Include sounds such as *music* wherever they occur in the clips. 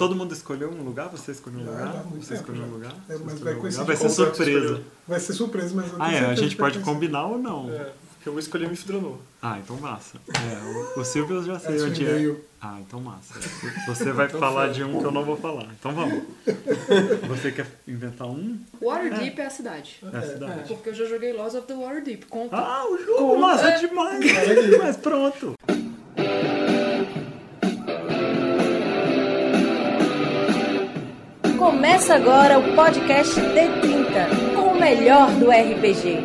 todo mundo escolheu um lugar? Você escolheu um lugar? já, muito Você escolheu um já. lugar? É, Você mas escolheu vai um lugar? Vai ser surpresa. Vai ser surpresa, mas Ah, é, a gente pode combinar ou não? É, eu vou escolher Mifdronor. Ah, então massa. É, o, o Silvio eu já sei Essa onde ideia é. Ah, então massa. Você vai falar de um que eu não vou falar. Então vamos. Você quer inventar um? Waterdeep é. a cidade. É a cidade. Porque eu já joguei Laws of the Waterdeep. Conta. Ah, o jogo! Massa demais! Mas pronto. Começa agora o podcast D30, com o melhor do RPG.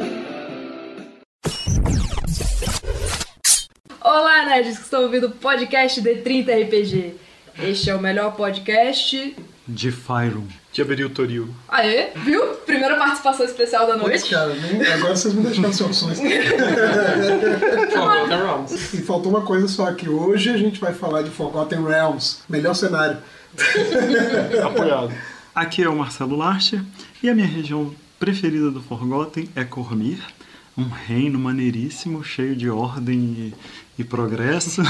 Olá, nerds que estão ouvindo o podcast D30 RPG. Este é o melhor podcast. De Fyron. Diaberil Toril. Aê, viu? Primeira participação especial da noite. cara, nem- agora vocês me deixaram sem opções. *laughs* Forgotten Realms. E faltou uma coisa só, que hoje a gente vai falar de Forgotten Realms, melhor cenário. Apoiado. Aqui é o Marcelo Larcher e a minha região preferida do Forgotten é Cormir, um reino maneiríssimo, cheio de ordem e, e progresso,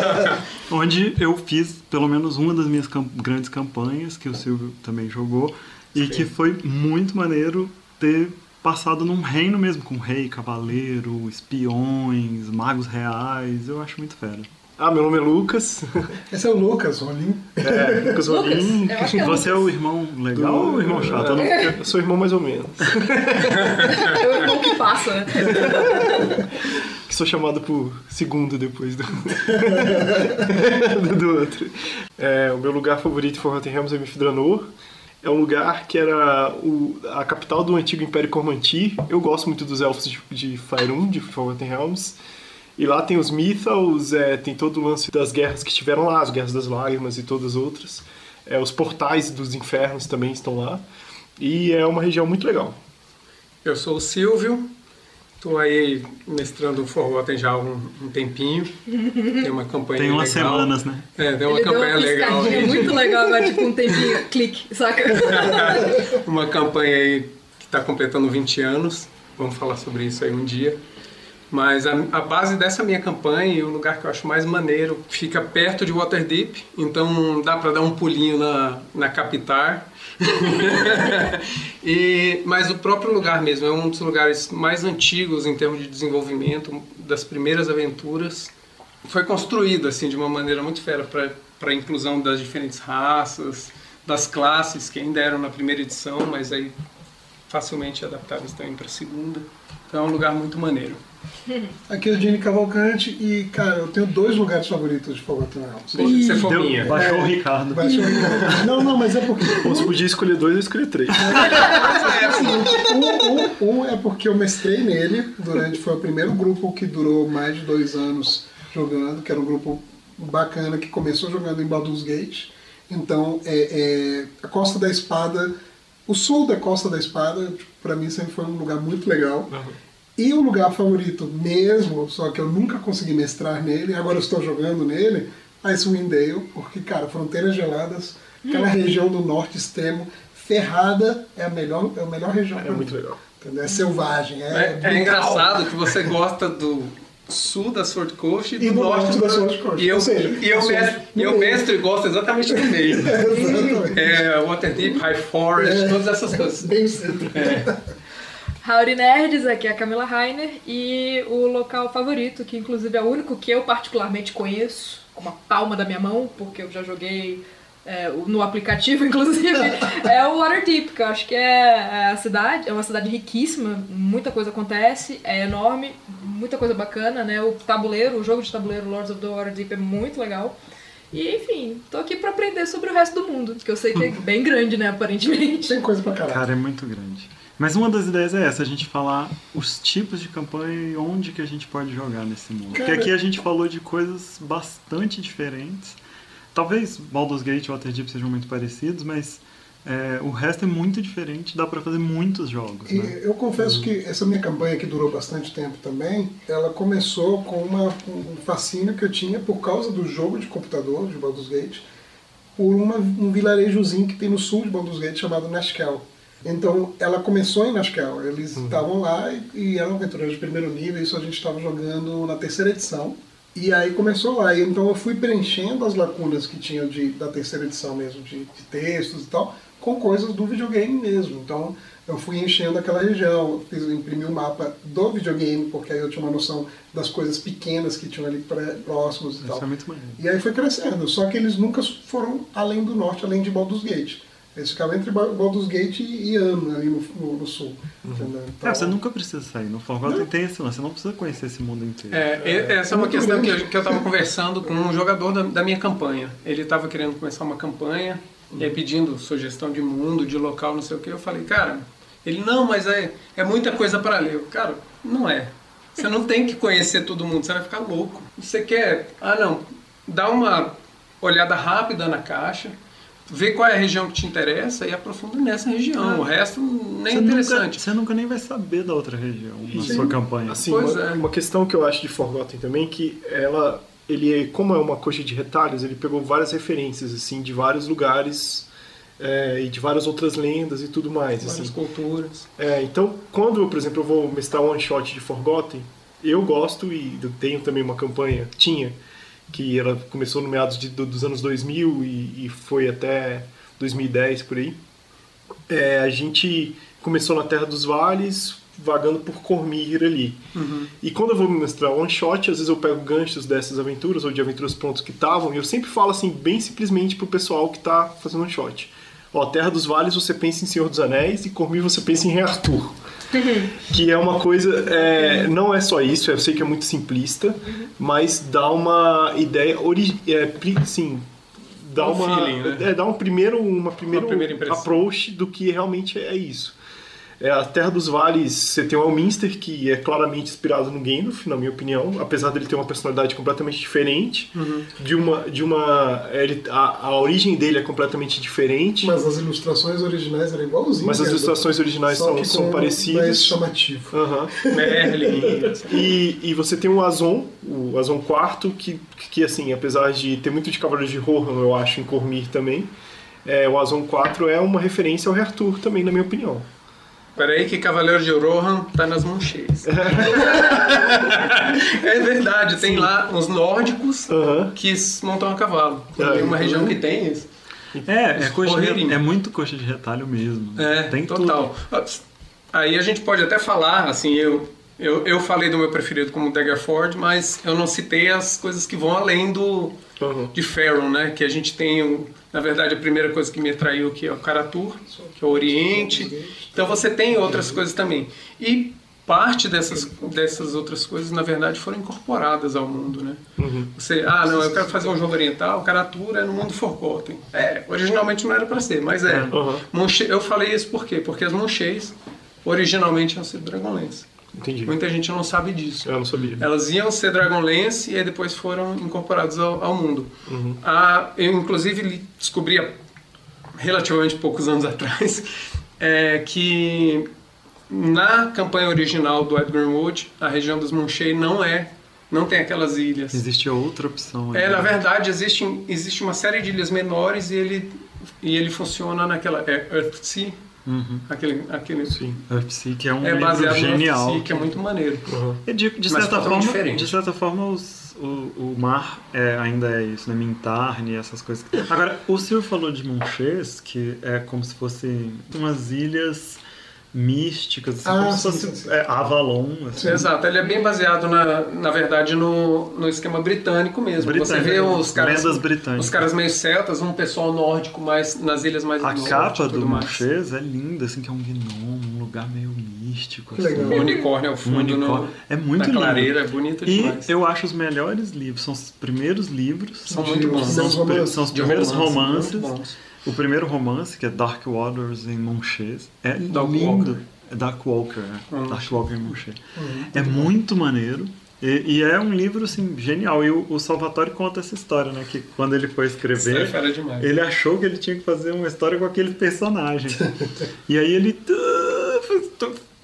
*laughs* onde eu fiz pelo menos uma das minhas cam- grandes campanhas, que o Silvio também jogou, e que foi muito maneiro ter passado num reino mesmo, com rei, cavaleiro, espiões, magos reais, eu acho muito fera. Ah, meu nome é Lucas. Esse é o Lucas Rolim. É, Lucas Rolim. É Você é o irmão legal ou o irmão chato? Eu não- Eu sou irmão mais ou menos. É o irmão que passa, né? *laughs* Que sou chamado por segundo depois do, do, *laughs* do outro. É, o meu lugar favorito em Forgotten Realms é Mifdranor. É um lugar que era o- a capital do antigo Império Cormantir. Eu gosto muito dos elfos de, de Faerun, de Forgotten Realms. E lá tem os Mythals, é, tem todo o lance das guerras que tiveram lá, as Guerras das Lágrimas e todas as outras. É, os portais dos infernos também estão lá. E é uma região muito legal. Eu sou o Silvio, estou aí mestrando Forgotten já há um, um tempinho. Tem uma campanha Tem umas legal. semanas, né? É, tem uma Ele deu uma campanha legal aí. muito legal agora, tipo um tempinho, *laughs* clique, saca? Uma campanha aí que está completando 20 anos. Vamos falar sobre isso aí um dia. Mas a, a base dessa minha campanha e o lugar que eu acho mais maneiro fica perto de Waterdeep, então dá para dar um pulinho na, na Capitar. *laughs* e, mas o próprio lugar mesmo é um dos lugares mais antigos em termos de desenvolvimento, das primeiras aventuras. Foi construído assim de uma maneira muito fera para a inclusão das diferentes raças, das classes que ainda eram na primeira edição, mas aí facilmente adaptáveis também para a segunda. Então é um lugar muito maneiro. Aqui é o Gene Cavalcante e, cara, eu tenho dois lugares favoritos de Forgotten Realms. Você Deu- fominha. baixou o Ricardo. Vai ser o- Não, não, mas é porque Ou se podia escolher dois, eu escolhi três. É o seguinte, um, um- um é porque eu mestrei nele durante, foi o primeiro grupo que durou mais de dois anos jogando, que era um grupo bacana que começou jogando em Baldur's Gate. Então, é, é, a Costa da Espada, o sul da Costa da Espada, tipo, pra mim sempre foi um lugar muito legal. E o lugar favorito mesmo, só que eu nunca consegui mestrar nele, agora eu estou jogando nele, Icewind Dale, porque, cara, Fronteiras Geladas, aquela região do norte extremo, ferrada, é a melhor, é a melhor região. É muito mim. legal. Entendeu? É selvagem, é, É, é engraçado que você gosta do sul da Sword Coast e do, E do norte norte da Sword Coast. E eu, Ou seja, e eu, mestre, e eu mestre gosto exatamente do meio. *laughs* Exatamente. É, Waterdeep, High Forest, É. todas essas coisas. Bem centro. Howdy Nerds, aqui é a Camila Rainer e o local favorito, que inclusive é o único que eu particularmente conheço, com uma palma da minha mão, porque eu já joguei é, no aplicativo, *laughs* inclusive, é o Waterdeep, que eu acho que é a cidade, é uma cidade riquíssima, muita coisa acontece, é enorme, muita coisa bacana, né? O tabuleiro, o jogo de tabuleiro Lords of the Waterdeep é muito legal. E enfim, tô aqui pra aprender sobre o resto do mundo, que eu sei que é bem grande, né, aparentemente. Tem coisa pra caralho. Cara, é muito grande. Mas uma das ideias é essa, a gente falar os tipos de campanha e onde que a gente pode jogar nesse mundo. Porque Cara- aqui a gente falou de coisas bastante diferentes. Talvez Baldur's Gate e Waterdeep sejam muito parecidos, mas é, o resto é muito diferente, dá pra fazer muitos jogos, né? eu confesso que essa minha campanha que durou bastante tempo também, ela começou com uma, um fascínio que eu tinha por causa do jogo de computador de Baldur's Gate, por uma, um vilarejozinho que tem no sul de Baldur's Gate chamado Nashkel. Então, ela começou em Nashkel. Eles estavam lá e, e eram aventureiros de primeiro nível. Isso a gente estava jogando na terceira edição. E aí começou lá. E então eu fui preenchendo as lacunas que tinha de, da terceira edição mesmo, de, de textos e tal, com coisas do videogame mesmo. Então eu fui enchendo aquela região, fiz, imprimi o um mapa do videogame, porque aí eu tinha uma noção das coisas pequenas que tinham ali pré, próximos e Isso tal. é. E aí foi crescendo, só que eles nunca foram além do norte, além de Baldur's Gate. Eles ficavam entre Ba- Baldur's Gate e Ano, ali no, no, no sul. entendeu? Então, É, você nunca precisa sair. No Forgotten tem esse lance, você não precisa conhecer esse mundo inteiro. É, e- essa é uma muito questão que eu, que eu tava conversando com um jogador da, da minha campanha. Ele estava querendo começar uma campanha, e aí pedindo sugestão de mundo, de local, não sei o que. Eu falei, cara, ele, não, mas é, é muita coisa para ler. Eu, cara, não é. Você não tem que conhecer todo mundo, você vai ficar louco. Você quer, ah não, dá uma olhada rápida na caixa, vê qual é a região que te interessa e aprofunda nessa região. O resto nem é interessante. nunca, você nunca nem vai saber da outra região na Sim. sua campanha. Assim, Pois uma, é. uma questão que eu acho de Forgotten também que ela ele como é uma coxa de retalhos, ele pegou várias referências assim de vários lugares é, e de várias outras lendas e tudo mais, Várias assim. culturas. É, então, quando, por exemplo, eu vou mestrar one shot de Forgotten, eu gosto e eu tenho também uma campanha, tinha, que ela começou no meados de- do- dos anos 2000 e, e foi até 2010 por aí. É, a gente começou na Terra dos Vales, vagando por Cormir ali. E quando eu vou mestrar one shot, às vezes eu pego ganchos dessas aventuras ou de aventuras prontas que estavam, e eu sempre falo assim, bem simplesmente pro pessoal que tá fazendo one shot. Ó, Terra dos Vales você pensa em Senhor dos Anéis e Cormir você pensa em Rei Arthur. *laughs* que é uma coisa, é, não é só isso, eu sei que é muito simplista, mas dá uma ideia, ori é, assim, dá um uma, feeling, né? é, dá um primeiro, uma primeira, Uma primeira approach do que realmente é isso. É, a Terra dos Vales, você tem o Elminster, que é claramente inspirado no Gandalf, na minha opinião, apesar dele ter uma personalidade completamente diferente, Uhum. de uma, de uma ele, a, a origem dele é completamente diferente, mas, Mas as ilustrações originais eram igualzinhas. as né? ilustrações originais são, são parecidas. mais chamativo. Aham. Merlin. E, e você tem o Azon, o Azon IV, que, que assim, apesar de ter muito de Cavaleiros de Rohan, eu acho, em Cormir também, é, o Azon IV é uma referência ao Rei Arthur também, na minha opinião. Peraí que Cavaleiro de Rohan tá nas mancheias. *laughs* é verdade, tem lá uns nórdicos que montam a cavalo. É. tem uma região que tem isso. É, é, coxa de, é muito coxa de retalho mesmo. É, Tem total. Aí a gente pode até falar, assim, eu, eu, eu falei do meu preferido como Daggerford, mas eu não citei as coisas que vão além do Aham. de Pharaoh, né? Que a gente tem, o- na verdade, a primeira coisa que me atraiu que é o Karatur, que é o Oriente. Então você tem outras coisas também. E parte dessas, dessas outras coisas, na verdade, foram incorporadas ao mundo, né? Você, ah, não, eu quero fazer um jogo oriental, Karatur é no mundo Forgotten. É, originalmente não era para ser, mas é. Aham. Monche- eu falei isso por quê? Porque as Monchês originalmente iam ser Dragonlance. Entendi. Muita gente não sabe disso. Eu não sabia. Elas iam ser Dragonlance e depois foram incorporadas ao, ao mundo. Uhum. Ah, eu, inclusive, descobri há relativamente poucos anos *laughs* atrás é, que na campanha original do Edgar Wood, a região dos Monchei não é, não tem aquelas ilhas. Existe outra opção. É, na verdade, existe, existe uma série de ilhas menores e ele, e ele funciona naquela é, Earthsea, Uhum. aquele, aquele Sim. É um é livro genial. Earthsea, que é muito maneiro. Aham. E de, de certa forma, diferente. de certa forma os- o, o mar é, ainda é isso, né? Mintarne e essas coisas. Agora, o senhor falou de Monchês, que é como se fossem umas ilhas místicas, assim, Ah, como sim, se fosse sim, sim. é, Avalon. Assim. Exato, ele é bem baseado, na, na verdade, no, no esquema britânico mesmo. Você Britânico, vê os caras, os caras meio celtas, um pessoal nórdico mais nas ilhas mais A norte capa e do mais. Monchês é linda, assim, que é um gnomo, um lugar meio místico. Assim. legal. O unicórnio ao Um fundo unicórnio. no, É muito lindo. clareira, é bonito E demais. eu acho os melhores livros, são os primeiros livros. São De- muito bons. São os, Romances. são os primeiros romance, romances. O primeiro romance, que é Dark Waters em Monchês, é Dark lindo. Walker. É Dark Walker, é. Uhum. Dark Walker em Monchês. é muito maneiro. E, e é um livro, assim, genial. E o, o Salvatore conta essa história, né? Que quando ele foi é escrever, demais. ele achou que ele tinha que fazer uma história com aquele personagem. *laughs* e aí ele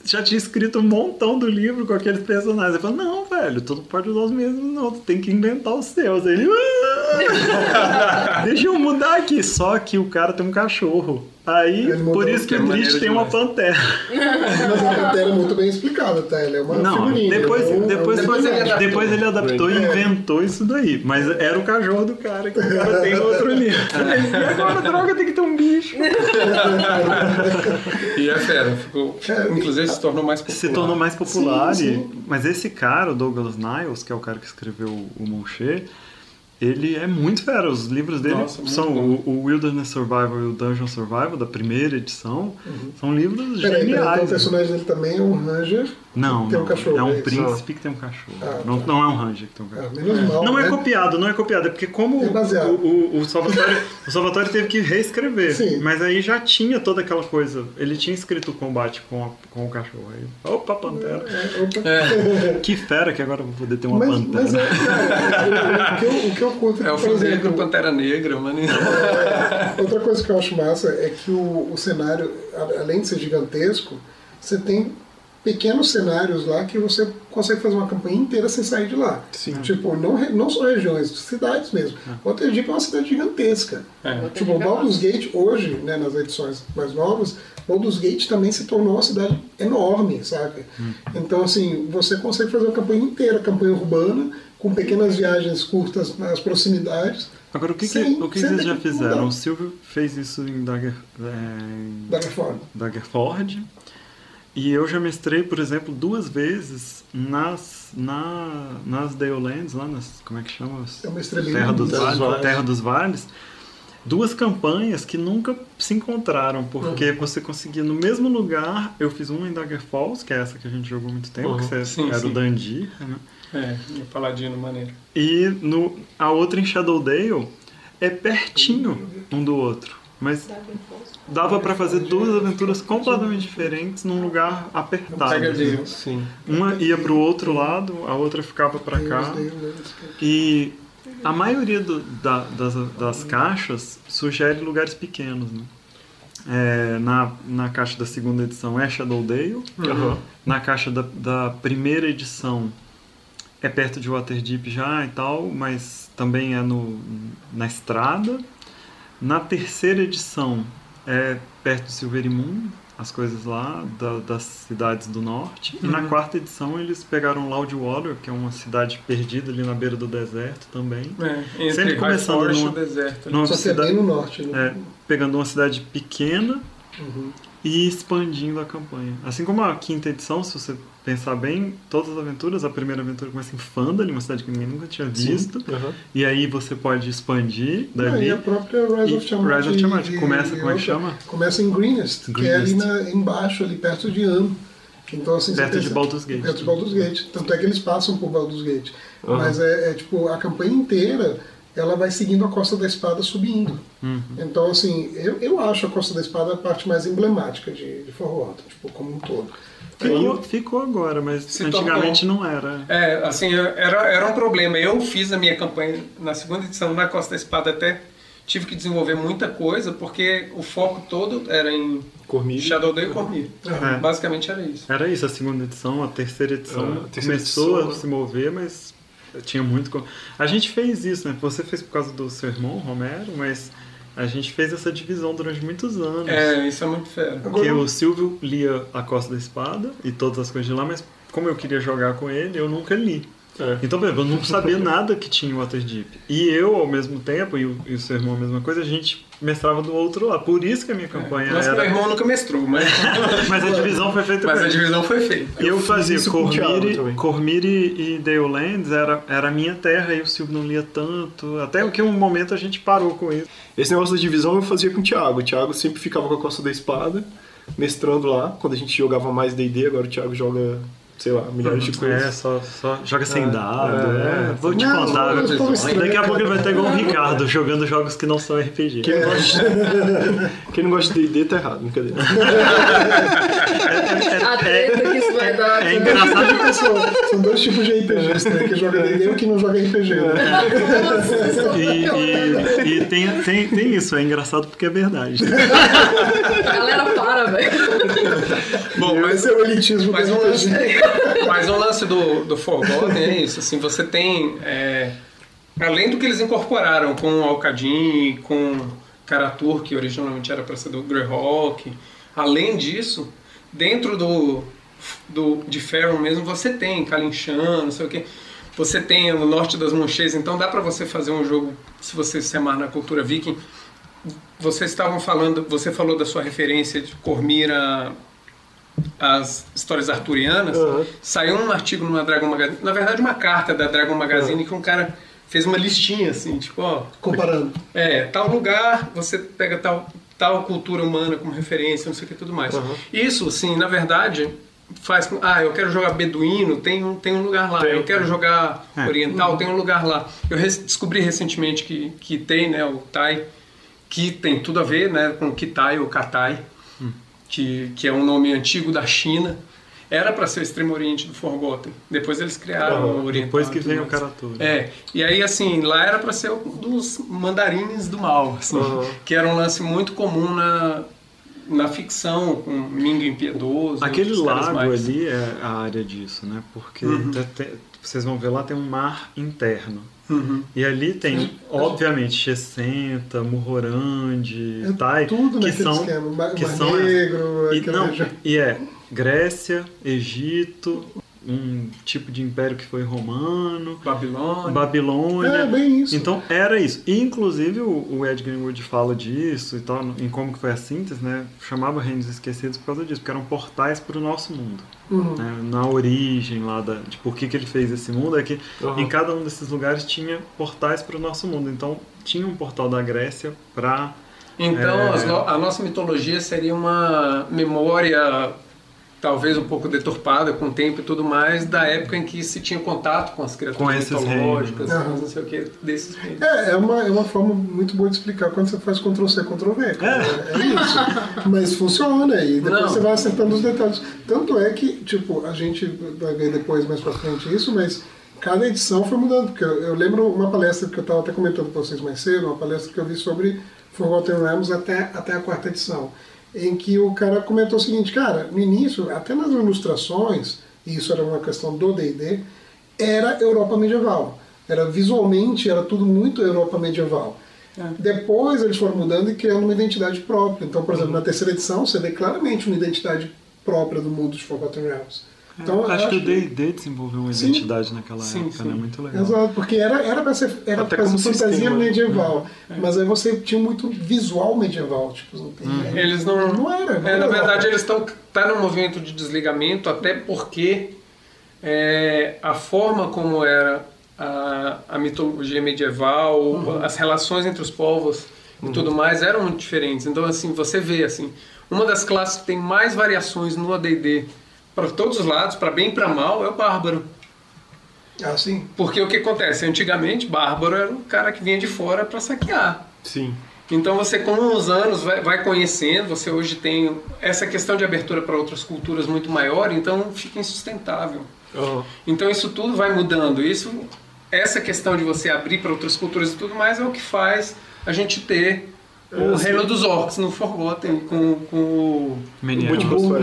já tinha escrito um montão do livro com aqueles personagens. Ele falou, não, velho, tu não pode usar os mesmos, não. Tu tem que inventar os seus. Aí ele... "Ah!" *laughs* Deixa eu mudar aqui. Só que o cara tem um cachorro. Aí, Ele por isso que é o maneiro tem uma pantera. *laughs* Mas a pantera é muito bem explicada, tá? Ela é uma Não, figurinha. depois, é um- depois, é um foi- ele adaptou. depois ele adaptou e inventou isso daí. Mas era o cachorro do cara que o cara tem no outro livro. *laughs* E agora, droga, tem que ter um bicho. *laughs* E é fera, ficou, É, inclusive se tornou mais popular. Se tornou mais popular. Sim, e- sim. mas esse cara, o Douglas Niles, que é o cara que escreveu o Moncher, ele é muito fera. Os livros dele Nossa, são o, o Wilderness Survival e o Dungeon Survival, da primeira edição. São livros Peraí, peraí, então o geniais. personagem dele também é um ranger. Não, Tem um não, cachorro, é um é isso? príncipe que tem um cachorro. Ah, não, tá. não é um ranger que tem um Ah, cachorro. menos mal, Não é né? copiado, não é copiado, é porque como É o, o, o, Salvatore, o Salvatore teve que reescrever, Sim. mas aí já tinha toda aquela coisa. Ele tinha escrito o combate com, a- com o cachorro. Aí, opa, pantera. É, opa. *laughs* Que fera que agora eu vou poder ter uma Mas, pantera. mas é, cara, o, que eu, o que eu curto É o filme exemplo, Pantera Negra, mano. Outra coisa que eu acho massa é que o, o cenário, além de ser gigantesco, você tem pequenos cenários lá que você consegue fazer uma campanha inteira sem sair de lá. Sim. Tipo, não, não só regiões, cidades mesmo. Waterdeep é uma cidade gigantesca. É. Tipo, o Baldur's Gate hoje, né, nas edições mais novas, Baldur's Gate também se tornou uma cidade enorme, sabe? Então, assim, você consegue fazer uma campanha inteira, campanha urbana, com pequenas viagens curtas nas proximidades. Agora, o que, que, Sem- o que vocês já que fizeram? mudar. O Silvio fez isso em Dagger, é. Daggerford. E eu já mestrei, por exemplo, duas vezes nas, na, nas Dalelands, lá nas. Como é que chama? É uma estrelinha. Terra dos, Terra dos vales, Vales. Terra dos Vales. Duas campanhas que nunca se encontraram, porque Uhum. você conseguia no mesmo lugar. Eu fiz uma em Dagger Falls, que é essa que a gente jogou há muito tempo, Uhum. que você Sim, era sim. o Dandy, né? É, o Paladino maneiro. E no, a outra em Shadowdale é pertinho um do outro. Mas dava pra fazer duas aventuras completamente diferentes num lugar apertado. Uma ia pro outro lado, a outra ficava pra cá. E a maioria do- da- das, das caixas sugere lugares pequenos. Né? É, na, na caixa da segunda edição é Shadowdale. Aham. Na caixa da, da primeira edição é perto de Waterdeep já e tal, mas também é no, na estrada. Na terceira edição é perto de Silvery Moon, as coisas lá da- das cidades do norte. E na quarta edição eles pegaram Loudwater, que é uma cidade perdida ali na beira do deserto também. É, entre Sempre começando numa- deserto. né? numa Só que é cidade- bem no norte, né? é, pegando uma cidade pequena Uhum. E expandindo a campanha. Assim como a quinta edição, se você pensar bem, todas as aventuras, a primeira aventura começa em Fandal, uma cidade que ninguém nunca tinha visto, e aí você pode expandir Não, dali. e a própria Rise of Tiamat. Rise of Tiamat, começa, e como é que chama? Começa em Greenest, que é ali Greenest. na, embaixo, ali perto de Am. Então, assim, Perto você de pensa- Baldur's Gate. Perto de Baldur's Gate. Tanto é que eles passam por Baldur's Gate. Mas é, é, tipo, a campanha inteira, ela vai seguindo a Costa da Espada subindo. Uhum. Então, assim, eu, eu acho a Costa da Espada a parte mais emblemática de, de Forrota, tipo, como um todo. Ficou, ficou agora, mas Se antigamente não era. É, assim, era, era um problema. Eu fiz a minha campanha na segunda edição na Costa da Espada até tive que desenvolver muita coisa, porque o foco todo era em Cormir. Shadowdale e Cormir. É. Basicamente era isso. Era isso, a segunda edição, a terceira edição a terceira começou edição, a se mover, mas tinha muito. A gente fez isso, né? Você fez por causa do seu irmão, Romero, mas a gente fez essa divisão durante muitos anos. É, isso é muito fera. Porque o Silvio lia A Costa da Espada e todas as coisas de lá, mas como eu queria jogar com ele, eu nunca li. É. Então, por exemplo, eu não sabia nada que tinha o Waterdeep. E eu, ao mesmo tempo, e o, e o seu irmão a mesma coisa, a gente mestrava do outro lado. Por isso que a minha campanha Mas meu era... irmão nunca mestrou, mas, *laughs* Mas a divisão foi feita mas com a divisão foi feita. Eu fiz fazia Cormire. Cormire e Dalelands era, era a minha terra e o Silvio não lia tanto. Até que um momento a gente parou com isso. Esse negócio da divisão eu fazia com o Thiago. O Thiago sempre ficava com a Costa da Espada, mestrando lá. Quando a gente jogava mais D&D, agora o Thiago joga, sei lá, milhares de coisas. É, só, só joga sem É, dado. é. é. Vou te Não, contar. tô estranho, Daqui a pouco ele vai estar igual o. Ricardo, jogando jogos que não são RPG. Quem não gosta de, *laughs* Quem não gosta de D&D tá errado, brincadeira. *laughs* Isso vai dar. É engraçado que São, são dois tipos de RPGs, né? Que joga D&D e o que não joga RPG, né? E, e, e tem, tem, tem isso, é engraçado porque é verdade. *laughs* A galera para, velho. Bom, mas, Esse é o elitismo mas um lance, *laughs* mas um lance do, do Forgotten é isso. Assim, você tem é, além do que eles incorporaram com o Alcadin, com Karatur, que originalmente era para ser do Greyhawk, além disso, dentro do, do de Faron mesmo, você tem Kalinshan, não sei o que. Você tem o norte das Manchês, então dá para você fazer um jogo, se você se amar na cultura viking. Vocês estavam falando, você falou da sua referência de Cormira as histórias arturianas, Aham. saiu um artigo numa Dragon Magazine, na verdade uma carta da Dragon Magazine que um cara fez uma listinha assim, tipo, ó, Comparando. é, tal lugar, você pega tal, tal cultura humana como referência, não sei o que tudo mais. Uhum. Isso, assim, na verdade, faz com. Ah, eu quero jogar beduíno, tem um, tem um lugar lá. Tem. Eu quero jogar É. oriental, tem um lugar lá. Eu res- descobri recentemente que, que tem, né, o Thai, que tem tudo a ver né, com Kitai ou Katai, que, que é um nome antigo da China. Era para ser o Extremo Oriente do Forgotten. Depois eles criaram o Oriental. Depois que vem o mais. Karatura. É, e aí assim, lá era para ser um dos mandarins do mal, assim, Uhum. que era um lance muito comum na, na ficção, com Mingo Impiedoso. Aquele lago mais. ali é a área disso, né? Porque Uhum. te- te- vocês vão ver lá tem um mar interno. Uhum. E ali tem, obviamente, Chessenta, Murrorande, É Tai, tudo que são, esquema. Mar, que Mar são Negro, e, não, região. e é Grécia, Egito, um tipo de império que foi romano, Babilônia. Babilônia. É, bem isso. Então era isso. E inclusive o, o Ed Greenwood fala disso e tal, em como que foi a síntese, né? Chamava Reinos Esquecidos por causa disso, porque eram portais para o nosso mundo. Uhum. né? Na origem lá da, de por que, que ele fez esse mundo, é que Uhum. em cada um desses lugares tinha portais para o nosso mundo. Então tinha um portal da Grécia para Então, É. as no- a nossa mitologia seria uma memória, talvez um pouco deturpada com o tempo e tudo mais, da época em que se tinha contato com as Com criaturas esses mitológicas, né? não sei o que, desses reinos. É, é uma, é uma forma muito boa de explicar quando você faz Ctrl-C, Ctrl-V. cara. É. isso. Mas funciona e depois Não. você vai acertando os detalhes. Tanto é que, tipo, a gente vai ver depois mais pra frente isso, mas cada edição foi mudando. Porque eu, eu lembro uma palestra que eu estava até comentando com vocês mais cedo, uma palestra que eu vi sobre Forgotten Realms até, até a quarta edição. Em que o cara comentou o seguinte, cara, no início, até nas ilustrações, e isso era uma questão do D&D, era Europa medieval. Era visualmente, era tudo muito Europa medieval. Depois eles foram mudando e criando uma identidade própria. Então, por exemplo, na terceira edição você vê claramente uma identidade própria do mundo de Forgotten Realms. Então, eu acho que o D&D desenvolveu uma Sim. identidade naquela Sim, época, sim. né? Muito legal. Exato, porque era, era pra ser, era Até pra ser como fantasia sistema. medieval. Mas aí você tinha muito visual medieval. Tipo, não tem, Eles não. Não era. não É, na era. verdade, eles estão tá num movimento de desligamento, até porque é, a forma como era a, a mitologia medieval, Uhum. as relações entre os povos e tudo mais eram muito diferentes. Então, assim, você vê assim, uma das classes que tem mais variações no AD&D para todos os lados, para bem e para mal, é o bárbaro. Ah, sim. Porque o que acontece? Antigamente, bárbaro era o cara que vinha de fora para saquear. Sim. Então você com os anos vai, vai conhecendo, você hoje tem essa questão de abertura para outras culturas muito maior, então fica insustentável. Uhum. Então isso tudo vai mudando. Isso, essa questão de você abrir para outras culturas e tudo mais é o que faz a gente ter o assim- reino dos orcs no Forgotten com, com o O Many né? Arrows. o,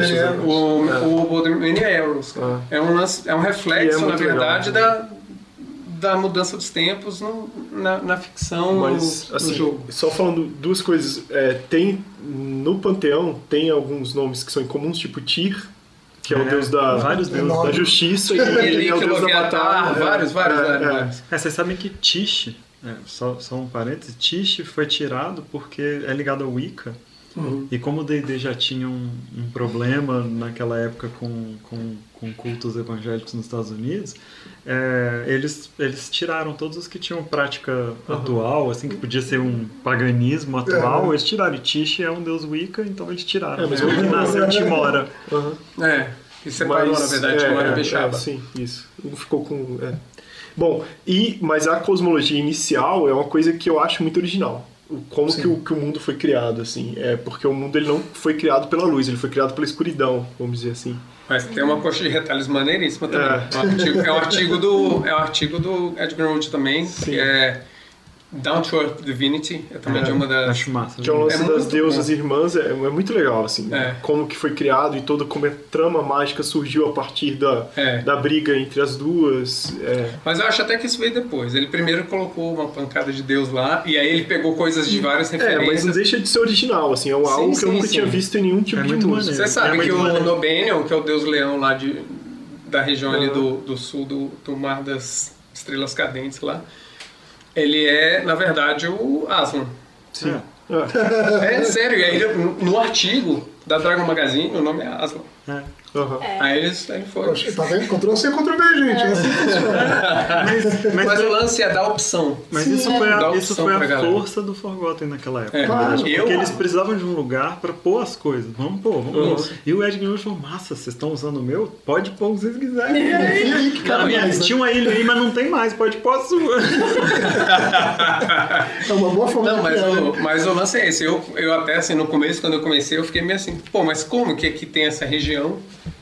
É. o Arrows. Ah. É, um, lance- é um E é reflexo, na legal. verdade, da, da mudança dos tempos no- na, na ficção, Mas, no, assim, no jogo. só falando duas coisas. É, tem, no Panteão, tem alguns nomes que são incomuns, tipo Tyr, que é, o É, deus da, vários deuses. da justiça, e ele é o deus da batalha. vários, vários, É, vários, é. vários. É, vocês sabem que Tish, é, só, só um parênteses, Tish foi tirado porque é ligado ao Wicca. E como o D&D já tinha um, um problema naquela época com, com, com cultos evangélicos nos Estados Unidos, é, eles, eles tiraram todos os que tinham prática atual, assim, que podia ser um paganismo atual, Uhum. eles tiraram. E Tish é um deus Wicca, então eles tiraram. É, mas Ele eu- nasceu em Timora. Aham. É, e separou, na verdade, é, Timóteo é, é, sim, isso. Não ficou com. Bom, e, mas a cosmologia inicial é uma coisa que eu acho muito original. Como que o, que o mundo foi criado, assim. É porque o mundo ele não foi criado pela luz, ele foi criado pela escuridão, vamos dizer assim. Mas tem uma coxa de retalhos maneiríssima também. É. É. um artigo, é um artigo do é um artigo do Ed Greenwood também, Sim. que é Down to Earth Divinity é também de uma das. Acho massa. Que é o lance É das muito deusas bom. irmãs, é, é muito legal, assim. É. Como que foi criado e toda como a trama mágica surgiu a partir da, É. da briga entre as duas. é. Mas eu acho até que isso veio depois. Ele primeiro colocou uma pancada de Deus lá, e aí ele pegou coisas de várias É, mas referências. não deixa de ser original, assim, é um- Sim, algo que eu sim, nunca sim. tinha visto em nenhum tipo É de música. maneiro. Você sabe É que o. Nobenion, que é o deus leão lá de, da região ali do, do sul do, do Mar das Estrelas Cadentes lá, ele é, na verdade, o Aslan. Sim. É. É sério, e aí no artigo da Dragon Magazine o nome é Aslan. É. Aham. Aí eles aí foi. Poxa, tá vendo? Ctrl C, Ctrl V, gente. É assim que funciona. Mas, mas, Mas o lance é dar opção. mas isso foi Dá a, isso foi a galera. força do Forgotten naquela época. É, verdade, claro. porque Eu- eles precisavam de um lugar pra pôr as coisas. Vamos pôr, vamos Uhum. pôr. E o Ed Gilmour falou: Massa, vocês estão usando o meu? Pode pôr o que vocês quiserem. Que Cara, mais, né? tinha uma ilha aí, mas não tem mais. Pode pôr a sua. É uma boa forma Não, de mas criar, né? o, mas o lance é esse. Eu, eu até assim, no começo, quando eu comecei, eu fiquei meio assim, pô, mas como que aqui tem essa região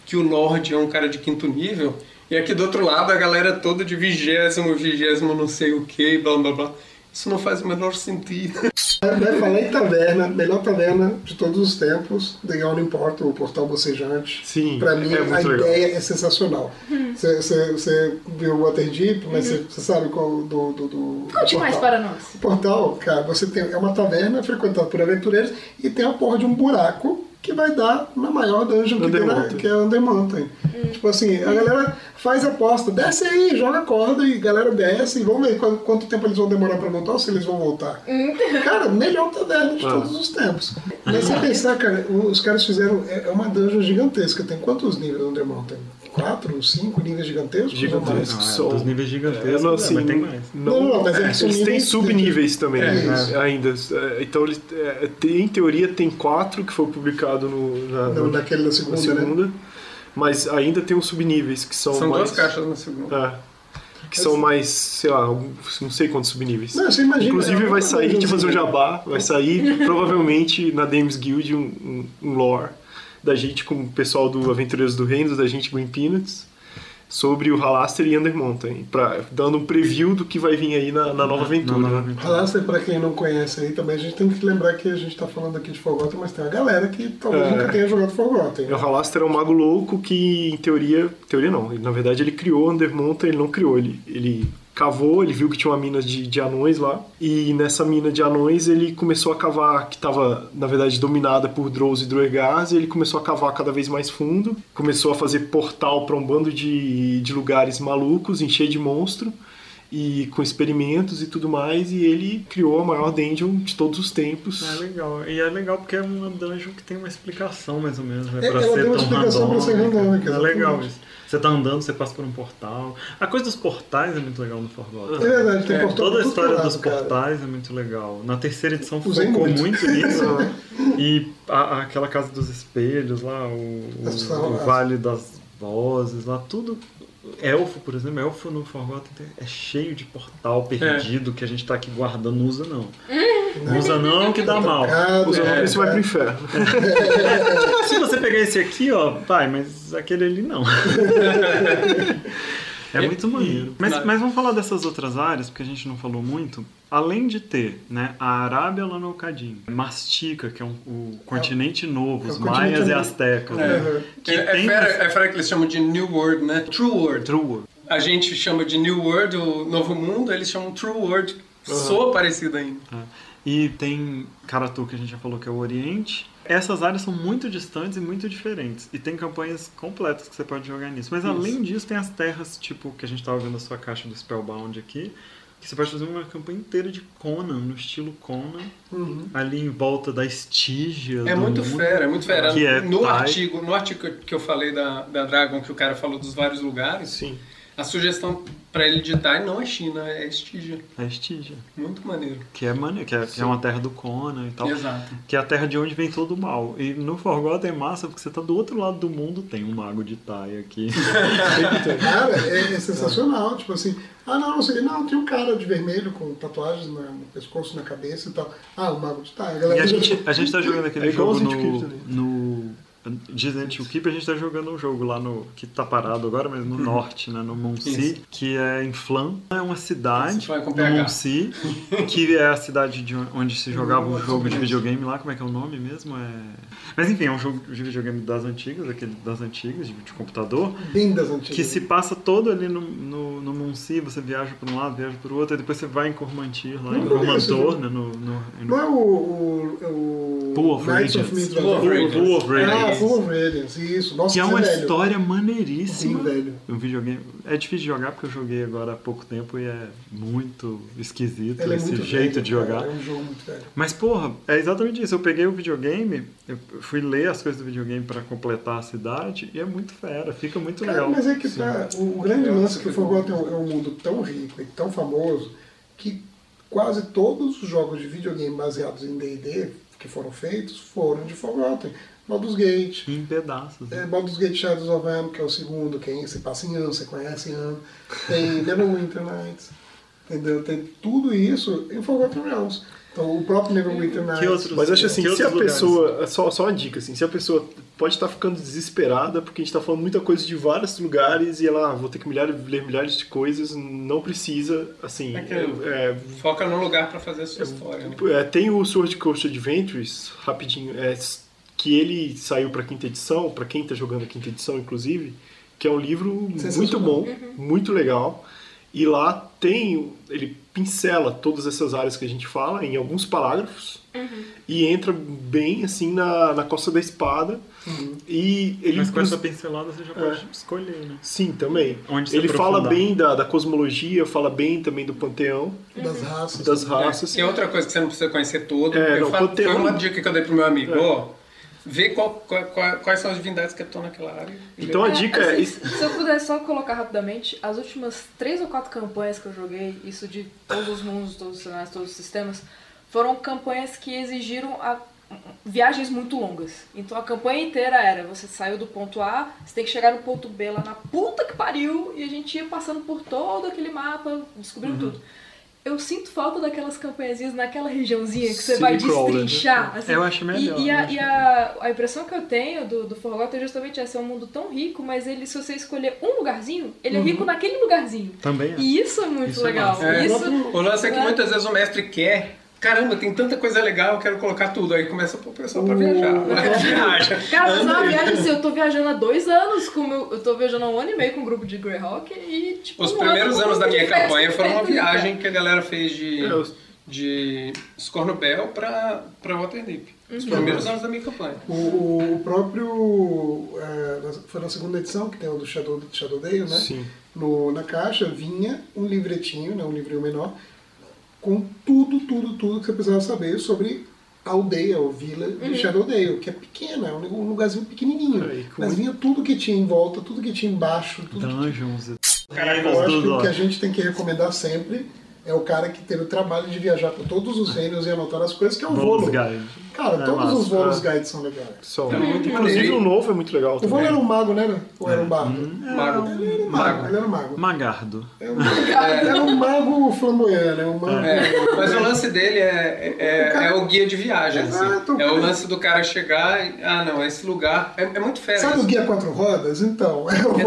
que o Lorde é um cara de quinto nível e aqui do outro lado a galera toda de vigésimo, vigésimo não sei o que, blá blá blá. Isso não faz o menor sentido. Vai falar em taverna, melhor taverna de todos os tempos, The All Import, o Portal Bocejante. Sim, Pra mim, é a legal. ideia é sensacional. Você- você viu o Waterdeep, mas você você sabe qual do, do, do Conte do mais para nós. O portal, cara, você tem é uma taverna frequentada por aventureiros e tem a porra de um buraco que vai dar na maior dungeon que, na, que é Under Mountain. Tipo assim, a galera faz aposta, desce aí, joga corda e a galera desce e vamos ver quanto, quanto tempo eles vão demorar pra voltar ou se eles vão voltar. Cara, melhor taverna de Ah. todos os tempos. Mas você pensar, cara, os caras fizeram. É é uma dungeon gigantesca. Tem quantos níveis Under Mountain? Quatro, cinco níveis gigantescos? ou Gigantescos. é, São- dos níveis gigantescos, É, não, é, assim, mas tem mais. Não, não, mas é são eles têm níveis subníveis de- também, É, né, ainda. É, Então, eles, é, em teoria, tem quatro que foi publicado no, na, Não, no- naquele da na segunda, né? segunda, mas ainda tem os subníveis que são, São mais... duas caixas na segunda. É, que são mais, sei lá, não sei quantos subníveis. Não, você imagina. Inclusive é vai sair, de fazer um jabá, vai sair *laughs* provavelmente na Dames Guild um, um, um lore da gente com o pessoal do Aventureiros do Reino, da gente Green Peanuts, sobre o Halaster e Undermountain, pra, dando um preview do que vai vir aí na, na nova aventura. Na nova né? aventura. Halaster, pra quem não conhece aí, também a gente tem que lembrar que a gente tá falando aqui de Forgotten, mas tem uma galera que talvez É. nunca tenha jogado Forgotten. O Halaster é um mago louco que, em teoria, teoria não, ele, na verdade ele criou Undermountain, ele não criou, ele, ele cavou, ele viu que tinha uma mina de, de anões lá, e nessa mina de anões ele começou a cavar, que estava, na verdade, dominada por Drows e Droegars, e ele começou a cavar cada vez mais fundo, começou a fazer portal para um bando de, de lugares malucos, encher de monstro, e com experimentos e tudo mais, e ele criou a maior dungeon de todos os tempos. É legal. E é legal porque é uma dungeon que tem uma explicação, mais ou menos, né? É, Pra ela ser tem uma explicação pra ser randômica. randômica, É legal isso. Você tá andando, você passa por um portal. A coisa dos portais é muito legal no Forgotten. É verdade, tem É, portal Toda a história lado, dos cara. portais é muito legal. Na terceira edição Usei focou muito. muito, nisso. né? *laughs* E a- aquela casa dos espelhos lá, o, o- o Vale das Vozes lá, tudo. Elfo, por exemplo, Elfo no Forgotten é cheio de portal perdido que a gente tá aqui guardando, não usa não. Não usa não que dá mal. Tocado, Usa é, é, você vai pro inferno. *laughs* Se você pegar esse aqui, ó, pai, mas aquele ali não. *laughs* É muito maneiro. Mas, mas vamos falar dessas outras áreas, porque a gente não falou muito. Além de ter né, a Arábia lá no Alcadim, Mastica, que é um- o continente novo, é os maias e astecas. É. né? Que É, é, fera, é fera que eles chamam de New World, né? True World. trua. A gente chama de New World, o Novo Mundo, eles chamam True World. Soa parecido ainda. E tem Karatu, que a gente já falou que é o Oriente. Essas áreas são muito distantes e muito diferentes. E tem campanhas completas que você pode jogar nisso. Mas além disso, tem as terras, tipo, que a gente tava vendo a sua caixa do Spellbound aqui. Que você pode fazer uma campanha inteira de Conan, no estilo Conan. Uhum. Ali em volta da Estígia. É muito mundo. fera, é muito fera. Que é no, Thai. artigo, no artigo que eu- falei da, da Dragon, que o cara falou dos vários lugares, Sim. A sugestão pra ele digitar não é China, é Estígia. A Estígia. Muito maneiro. Que é, mane... que, é, que é uma terra do Conan e tal. Exato. Que é a terra de onde vem todo o mal. E no Forgotten é massa, porque você tá do outro lado do mundo, tem um mago de Tai aqui. *laughs* *laughs* Cara, é, é sensacional. Tipo assim, ah, não, não sei. Não, tem um cara de vermelho com tatuagens no pescoço, na cabeça e tal. Ah, o Mago de Tá. A E galera a já- gente, a gente tá jogando aquele É jogo de no, Crypto, né? no Disney Keep a gente tá jogando um jogo lá no. que tá parado agora, mas no norte, né? No Monsi, que é em Flan. É uma cidade no. Monsi, que é a cidade de onde se jogava um jogo de videogame lá, como é que é o nome mesmo? É... Mas enfim, é um jogo de videogame das antigas, aquele das antigas, de, de computador. Bem das antigas. Que se passa todo ali no, no, no Monsi, você viaja para um lado, viaja para o outro, e depois você vai em Cormantir, lá em Não Cormantor, né? No, no, Não é o. o, o Pool of Knights of. Pool of Radiance. Pool of Radiance, isso. Nossa, Que é uma velho. história Sim, maneiríssima. velho. Um videogame. É difícil de jogar porque eu joguei agora há pouco tempo e é muito esquisito Ele é esse muito jeito velho, de jogar. cara, É um jogo muito velho. Mas, porra, é exatamente isso. Eu peguei o videogame, eu fui ler as coisas do videogame pra completar a cidade e é muito fera, fica muito Cara, legal. mas é que tá, o, grande lance é que o Forgotten é um, é um mundo tão rico e tão famoso que quase todos os jogos de videogame baseados em D&D que foram feitos foram de Forgotten. Baldur's Gate, Em pedaços. né? é, Baldur's Gate Shadows of Am, que é o segundo, que é, se passa em An, você conhece An. Tem *laughs* Neverwinter Nights, entendeu? Tem tudo isso em Forgotten Realms. Então, o próprio Neverwinter Nights... Que outros- Mas acho assim, Que se a lugares? pessoa. Só, só uma dica, assim, se a pessoa pode estar ficando desesperada, porque a gente está falando muita coisa de vários lugares e ela, ah, vou ter que milhares, ler milhares de coisas, não precisa, assim. É que- é, Foca no lugar pra fazer a sua história. né? é, tem o Sword Coast Adventures, rapidinho, é, que ele saiu para quinta edição, para quem está jogando a quinta edição, inclusive, que é um livro muito bom, muito legal. E lá tem, ele pincela todas essas áreas que a gente fala em alguns parágrafos e entra bem assim na, na costa da espada. E ele Mas com essa pincelada você já pode escolher, né? Sim, também. Onde ele fala bem da, da cosmologia, fala bem também do panteão, Das raças. das raças. Que é outra coisa que você não precisa conhecer todo. É, eu não, falo- tem foi um- uma dica que eu dei pro meu amigo, ó. Vê qual- qual- qual- quais são as divindades que estão naquela área. Então a É, dica é. assim, se eu puder só colocar rapidamente, as últimas três ou quatro campanhas que eu joguei, isso de todos os mundos, todos os cenários, todos os sistemas, foram campanhas que exigiram a- viagens muito longas. Então a campanha inteira era, você saiu do ponto A, você tem que chegar no ponto B lá na puta que pariu, e a gente ia passando por todo aquele mapa, descobrindo tudo. Eu sinto falta daquelas campanhazinhas naquela regiãozinha que você City vai crawler, né? destrinchar. assim. Eu acho melhor, E, e, a, acho e a, a impressão que eu tenho do, do Forgotten é justamente essa, é um mundo tão rico, mas ele, se você escolher um lugarzinho, ele é rico naquele lugarzinho. Também é. E isso é muito Isso é legal. É, Isso, O lance é que É. muitas vezes o mestre quer. Caramba, tem tanta coisa legal, eu quero colocar tudo. Aí começa o pessoal pra viajar. Viaja. *laughs* Cara, mas é uma viagem assim, eu tô viajando há dois anos com o meu. Eu tô viajando há um ano e meio com um grupo de Greyhawk e, tipo. Os um primeiros ano anos da minha campanha foram uma viagem que a galera fez de, É, de Scornobel pra, pra Waterdeep. Os primeiros anos da minha campanha. O, o- o próprio. é, foi na segunda edição, que tem o do Shadow, Shadowdale, né? Sim. No, na caixa vinha um livretinho, né, um livrinho menor, com tudo, tudo, tudo que você precisava saber sobre a aldeia ou vila de Shadowdale, que é pequena, é um lugarzinho pequenininho. Mas vinha tudo que tinha em volta, tudo que tinha embaixo, tudo que Dungeons. Cara, Regras eu acho que o que a gente tem que recomendar sempre é o cara que teve o trabalho de viajar por todos os reinos e anotar as coisas, que é o Volo. Cara, É todos massa. os Volos É. Guides são legais. É muito Inclusive maneiro. o novo é muito legal O também. era um mago, né? Ou era um bardo? Mago. Ele era um mago, ele era um mago. Magardo. Era um, era um mago flamboyante, né? Um mago... É, mas o lance dele é, é, é o guia de viagem. assim. Exato, É o cara. lance do cara chegar e. Ah, não, esse lugar. É, é muito fera. Sabe o isso. guia quatro rodas? Então, é o.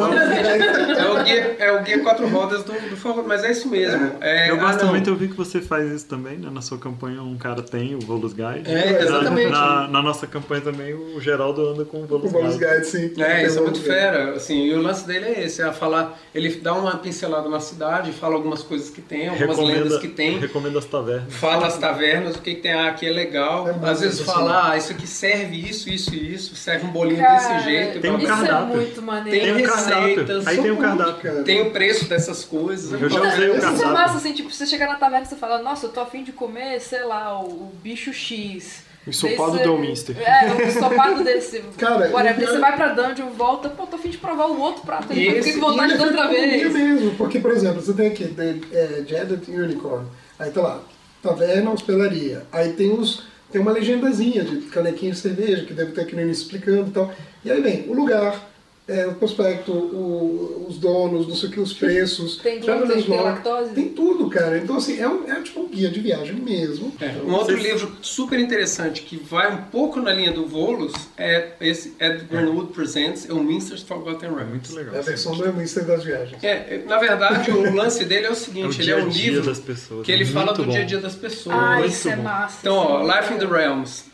É o guia, é o guia quatro rodas do, do Forgotten, mas é isso mesmo. É, Eu ah, gosto não. muito, eu vi que você faz isso também, né? Na sua campanha um cara tem o Volus Guide. É, Na, na nossa campanha também o Geraldo anda com o O Volus Volos Guide. Sim. É, isso é o muito fera, assim, e o lance dele é esse, é falar, ele dá uma pincelada na cidade, fala algumas coisas que tem, algumas lendas que tem, recomenda as tavernas. fala as tavernas, o que, que tem, ah, aqui é legal, É às vezes sensacional. fala, ah, isso aqui serve isso, isso e isso, serve um bolinho Cara, desse jeito, Tem um cardápio. é muito maneiro. Tem Tem um cardápio. receitas, Aí tem um Só muito, cardápio. cara. tem o preço dessas coisas. Eu já usei o Isso é cardápio. massa, assim, tipo, você chegar na taverna e você fala, nossa, eu tô afim de comer, sei lá, o, o bicho X. O ensopado Daí do você- Elminster. É, o ensopado desse. Cara, whatever. Daí você vai pra dungeon, volta, pô, tô afim de provar o outro prato. esse- com vontade E de ele outra é vez. mesmo, porque, por exemplo, você tem aqui The, é, Jadet Unicorn, aí tá lá, taverna, hospedaria, aí tem uns, tem uma legendazinha de canequinha de cerveja, que deve ter aqui no início explicando e tal, e aí vem o lugar, é, o prospecto, o- os donos, não sei o que, os preços. Tem glúten, tem lactose? Tem tudo, cara. Então, assim, é, um, é tipo um guia de viagem mesmo. É, um outro livro super interessante que vai um pouco na linha do Volos é esse Ed Greenwood Presents, é o Minster's Forgotten Realms. Muito legal. É a versão do Mister das viagens. É, na verdade, o lance dele é o *laughs* É o seguinte, ele é um livro das pessoas. que ele Muito fala do bom. dia a dia das pessoas. Ah, Muito isso é massa. Então, ó, é Life in the. Realms,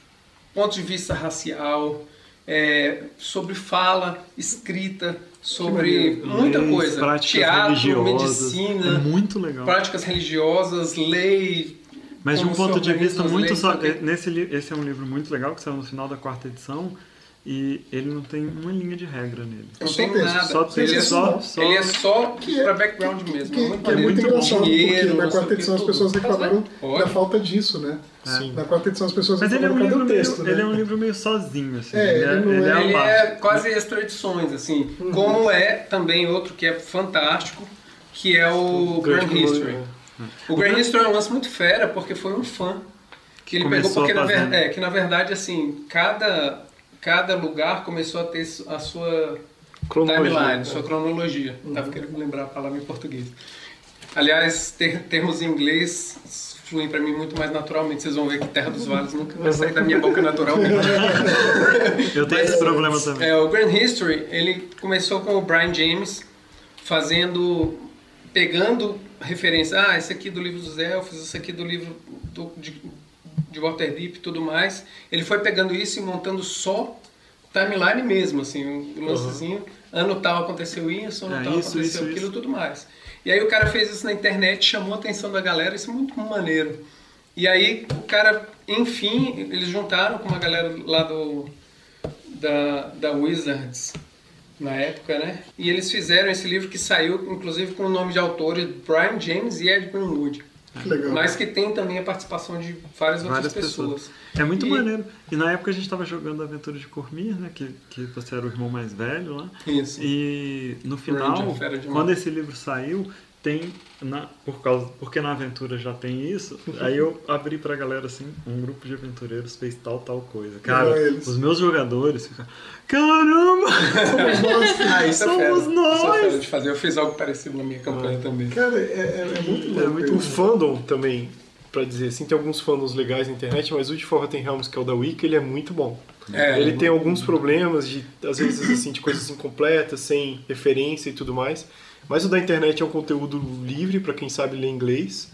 ponto de vista racial, é, sobre fala, escrita, sobre muita Leis, coisa. práticas Teatro, religiosas. medicina, É muito legal. práticas religiosas, lei. Mas de um ponto de vista muito leis, só. Nesse, li- esse é um livro muito legal que saiu no final da quarta edição e ele não tem uma linha de regra nele. Não Só tem texto, nada. Só ele, é texto, só, ele é só Que é- pra background mesmo. Que, é muito que é muito engraçado, porque na quarta o que, edição as tudo. pessoas reclamaram Pode. da falta disso, né? Sim. Na quarta edição as pessoas Mas ele é, um reclamaram, livro o meio, texto, né? ele é um livro meio sozinho, assim. É, ele, é, ele é é- Ele é quase extra edições, assim. Uhum. Como é também outro que é fantástico, que é o Grand Grande History. O Grand History é um lance muito fera, porque foi um fã que ele pegou, Começou porque na, ver- é, que na verdade, assim, cada, cada lugar começou a ter a sua Cronologia, timeline, sua cronologia. Tava querendo lembrar a palavra em português. Aliás, ter, termos em inglês fluem para mim muito mais naturalmente. Vocês vão ver que Terra dos Vales nunca vai sair da minha boca naturalmente. *laughs* Eu tenho Mas, esse problema também. É, o Grand History, ele começou com o Brian James fazendo, pegando referência, ah, esse aqui do livro dos elfos, esse aqui do livro do, de, de Waterdeep e tudo mais. Ele foi pegando isso e montando só timeline mesmo, assim, um lancezinho. Ano tal aconteceu isso, ano É, tal isso, aconteceu isso, aquilo isso. tudo mais. E aí o cara fez isso na internet, chamou a atenção da galera, isso é muito maneiro. E aí o cara, enfim, eles juntaram com uma galera lá do da, da Wizards na época, né? E eles fizeram esse livro que saiu, inclusive, com o nome de autores Brian James e Ed Greenwood. Legal. Mas que tem também a participação de várias outras Várias pessoas. pessoas. É muito E- maneiro. E na época a gente tava jogando a Aventura de Cormir, né? Que, que você era o irmão mais velho lá. Isso. E no final, quando esse livro saiu, tem. Na, por causa, porque na aventura já tem isso, aí eu abri pra galera assim, um grupo de aventureiros fez tal, tal coisa. Cara, eles. os meus jogadores ficam. Caramba! Somos nós. *laughs* Ah, isso é Somos fera. Isso é nós! fera de fazer. Eu fiz algo parecido na minha campanha também. Cara, é, é, é muito louco. É muito O fandom também, pra dizer assim, tem alguns fandoms legais na internet, mas o de Forgotten Realms, que é o da Wiki, ele é muito bom. É, ele tem alguns problemas de, às vezes, assim, de coisas incompletas, sem referência e tudo mais. Mas o da internet é um conteúdo livre para quem sabe ler inglês.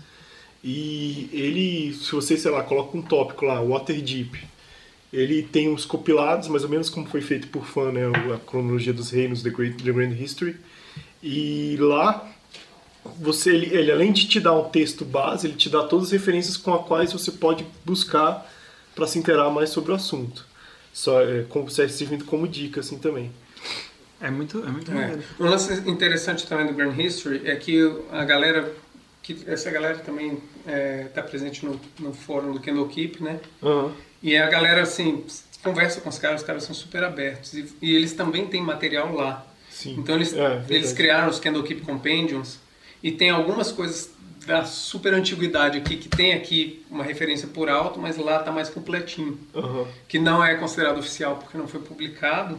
E ele, se você, sei lá, coloca um tópico lá, Waterdeep, ele tem os compilados, mais ou menos como foi feito por fã, né, a cronologia dos reinos, The, Great, The Grand History. E lá, você, ele, ele, além de te dar um texto base, ele te dá todas as referências com as quais você pode buscar para se inteirar mais sobre o assunto. Só é, como, servindo como dica, assim, também. É muito, é muito É. maneiro. Um lance interessante também do Grand History é que a galera, que essa galera também está presente no, no fórum do Kendall Keep, né? Aham. E a galera, assim, conversa com os caras, os caras são super abertos. E, e eles também têm material lá. Sim. Então eles, É, verdade. eles criaram os Kendall Keep Compendiums e tem algumas coisas da super antiguidade aqui que tem aqui uma referência por alto, mas lá tá mais completinho. Aham. Que não é considerado oficial porque não foi publicado,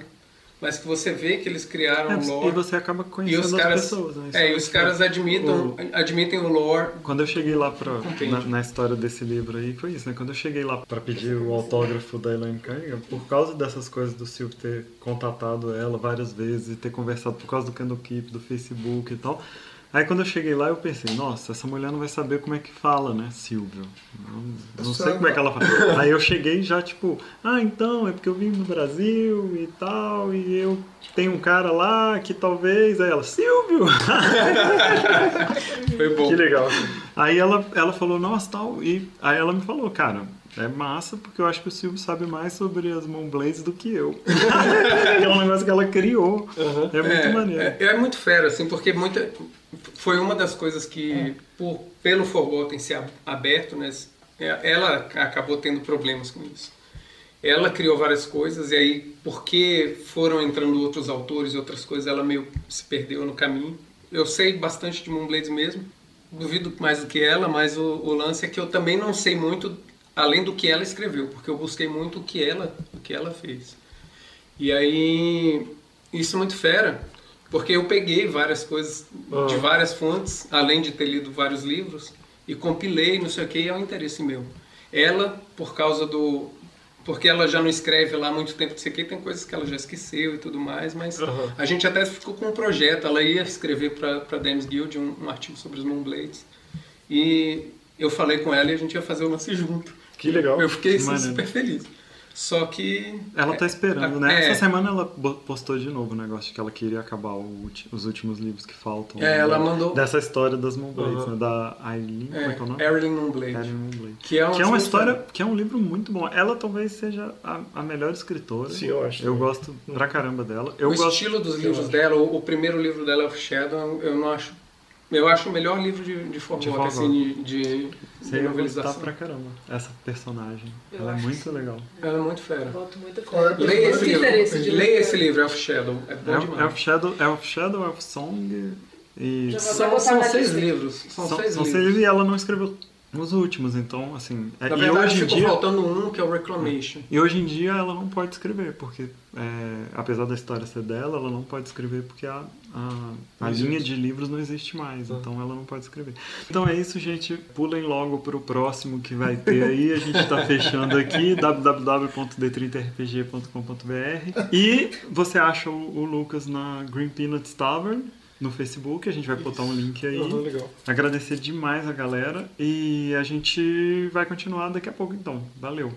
mas que você vê que eles criaram É, um e lore. você acaba E conhecendo os caras, as pessoas, né? É, e os caras legal. admitam, admitem o lore. Quando eu cheguei lá pra, na, na história desse livro aí, foi isso, né? Quando eu cheguei lá pra pedir o autógrafo da Elaine Cunningham, por causa dessas coisas do Silvio ter contatado ela várias vezes e ter conversado por causa do Candle Keep, do Facebook e tal. Aí quando eu cheguei lá eu pensei, nossa, essa mulher não vai saber como é que fala, né, Silvio? Não, sei como é que ela fala. Aí eu cheguei já tipo, ah, então, é porque eu vim no Brasil e tal, e eu tenho um cara lá que talvez. Aí ela, Silvio! *laughs* Foi bom. Que legal. Aí ela, ela falou, nossa, tal. E aí ela me falou, cara, é massa porque eu acho que o Silvio sabe mais sobre as Moonblades do que eu. *laughs* é um negócio que ela criou. É muito é, maneiro. É, é muito fera, assim, porque muita, foi uma das coisas que, por, pelo Forgotten ser ab- aberto, né, é- ela acabou tendo problemas com isso. Ela criou várias coisas e aí, porque foram entrando outros autores e outras coisas, ela meio se perdeu no caminho. Eu sei bastante de Moonblades mesmo, duvido mais do que ela, mas o, o lance é que eu também não sei muito além do que ela escreveu, porque eu busquei muito o que ela, o que ela fez. E aí isso é muito fera, porque eu peguei várias coisas Ah. de várias fontes, além de ter lido vários livros, e compilei, não sei o que, e é um interesse meu. Ela, por causa do. Porque ela já não escreve lá há muito tempo, não sei o que, tem coisas que ela já esqueceu e tudo mais, mas Aham. a gente até ficou com um projeto. Ela ia escrever para Dames Guild um, um artigo sobre os Moonblades. E eu falei com ela e a gente ia fazer o lance junto. Que legal. Eu fiquei assim, super feliz. Só que. Ela tá esperando, né? É. Essa semana ela postou de novo o negócio de que ela queria acabar o ulti- os últimos livros que faltam. É, ela né? mandou- Dessa história das Moonblades, Uhum. né? Da Aileen, como é que é o nome? Erin Moonblade. Aileen Moonblade. Que é, um Que é uma história, que é um livro muito bom. Ela talvez seja a, a melhor escritora. Sim, eu acho. Eu gosto pra caramba dela. Eu o gosto. estilo dos livros dela, o, o primeiro livro dela, Shadow, eu não acho. Eu acho o melhor livro de, de assim, de, de, Você de novelização. pra caramba. Essa personagem. Eu ela é muito legal. Ela é muito fera. Boto muita fé. É a Leia esse livro. Leia esse livro, Of Shadow. É bom Elf, demais. Elf Shadow, Elf Shadow, Elf Song e. São, são seis livros. São, São, seis são seis livros. livros e ela não escreveu os últimos, então, assim. é- Na e verdade, hoje em ficou dia. faltando um, que é o Reclamation. E hoje em dia ela não pode escrever, porque é, apesar da história ser dela, ela não pode escrever porque a, a, a linha existe. de livros não existe mais, Ah. então ela não pode escrever. Então é isso, gente. Pulem logo pro próximo que vai ter aí. A gente tá fechando aqui, *laughs* www.d30rpg.com.br. E você acha o, o Lucas na Green Peanuts Tavern no Facebook, a gente vai Isso. botar um link aí. Legal. Agradecer demais a galera e a gente vai continuar daqui a pouco então. Valeu.